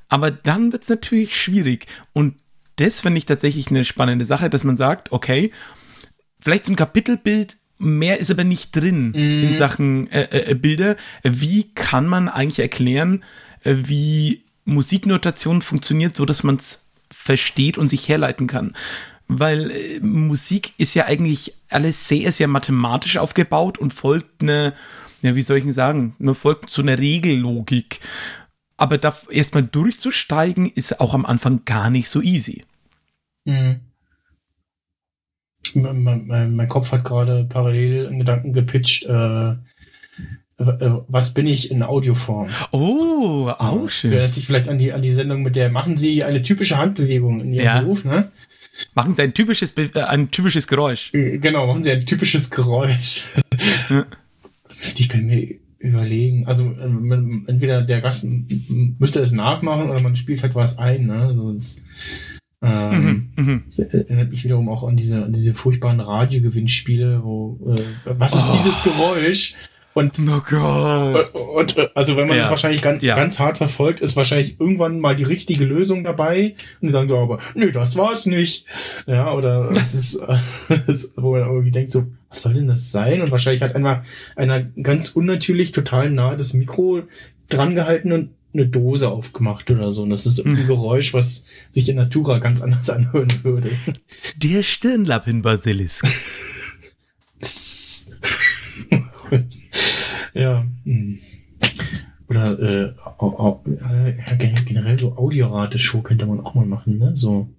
aber dann wird es natürlich schwierig. Und das finde ich tatsächlich eine spannende Sache, dass man sagt, okay, vielleicht so ein Kapitelbild Mehr ist aber nicht drin mm. in mhm. Sachen äh, äh, Bilder. Wie kann man eigentlich erklären, äh, wie Musiknotation funktioniert, so dass man es versteht und sich herleiten kann? Weil äh, Musik ist ja eigentlich alles sehr, sehr mathematisch aufgebaut und folgt eine, ja, wie soll ich denn sagen, nur folgt zu einer Regellogik. Aber da erstmal durchzusteigen, ist auch am Anfang gar nicht so easy. Mhm mein, mein, mein Kopf hat gerade parallel einen Gedanken gepitcht, äh, äh, was bin ich in Audioform? Oh, auch schön. Wer sich vielleicht an die, an die Sendung mit der, machen Sie eine typische Handbewegung in Ihrem ja. Beruf, ne? Machen Sie ein typisches, äh, ein typisches Geräusch. Äh, genau, machen Sie ein typisches Geräusch. ja. Müsste ich bei mir überlegen. Also entweder der Gast müsste es nachmachen oder man spielt halt was ein. Ne? Also das, ähm, mhm, mhm, erinnert mich wiederum auch an diese, an diese furchtbaren Radiogewinnspiele, wo äh, was ist oh. dieses Geräusch? Und, oh Gott. und, und also wenn man ja. das wahrscheinlich ganz, ja. ganz hart verfolgt, ist wahrscheinlich irgendwann mal die richtige Lösung dabei und die sagen so, aber nö, das war's nicht. Ja, oder es ist, wo man irgendwie denkt so, was soll denn das sein? Und wahrscheinlich hat einmal einer ganz unnatürlich total nah das Mikro dran gehalten und eine Dose aufgemacht oder so. Und das ist ein hm. Geräusch, was sich in Natura ganz anders anhören würde. Der Stirnlappenbasilisk. Ja. Hm. Oder äh, äh, generell so Audiorate-Show könnte man auch mal machen, ne? So.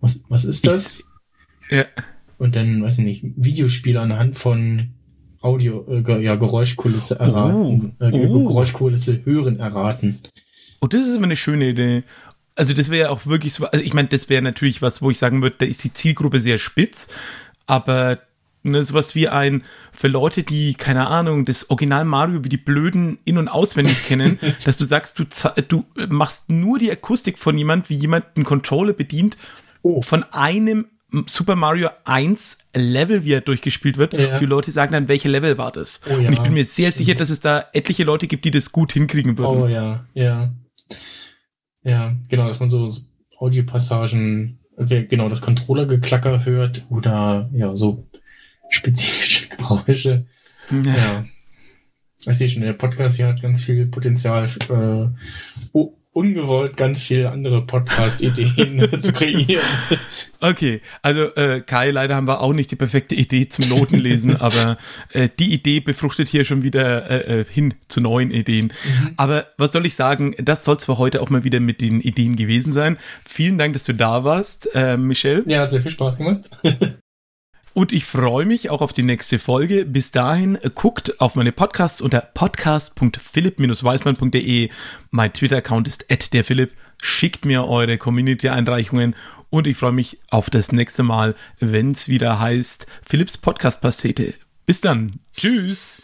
Was, was ist das? Ja. Und dann, weiß ich nicht, Videospiele anhand von Audio, äh, ja, Geräuschkulisse erraten, oh, äh, oh. Geräuschkulisse hören erraten. Oh, das ist immer eine schöne Idee. Also das wäre auch wirklich so, also ich meine, das wäre natürlich was, wo ich sagen würde, da ist die Zielgruppe sehr spitz, aber ne, sowas wie ein, für Leute, die, keine Ahnung, das Original Mario wie die Blöden in- und auswendig kennen, dass du sagst, du, du machst nur die Akustik von jemand, wie jemand einen Controller bedient, oh. von einem Super Mario 1 Level, wie er durchgespielt wird. Ja. Die Leute sagen dann, welche Level war das? Oh, ja. Und ich bin mir sehr Stimmt. sicher, dass es da etliche Leute gibt, die das gut hinkriegen würden. Oh ja, ja. Ja, genau, dass man so Audiopassagen, genau, das Controller-Geklacker hört oder ja, so spezifische Geräusche. Ja. ja. Ich sehe schon, der Podcast hier hat ganz viel Potenzial, äh, ungewollt ganz viele andere Podcast-Ideen zu kreieren. Okay, also äh, Kai, leider haben wir auch nicht die perfekte Idee zum Notenlesen, aber äh, die Idee befruchtet hier schon wieder äh, äh, hin zu neuen Ideen. Mhm. Aber was soll ich sagen, das soll zwar heute auch mal wieder mit den Ideen gewesen sein. Vielen Dank, dass du da warst, äh, Michelle. Ja, hat sehr viel Spaß gemacht. Und ich freue mich auch auf die nächste Folge. Bis dahin äh, guckt auf meine Podcasts unter podcast.philipp-weismann.de. Mein Twitter-Account ist @derphilipp. Schickt mir eure Community-Einreichungen und ich freue mich auf das nächste Mal, wenn es wieder heißt Philipps Podcast-Pastete. Bis dann. Tschüss.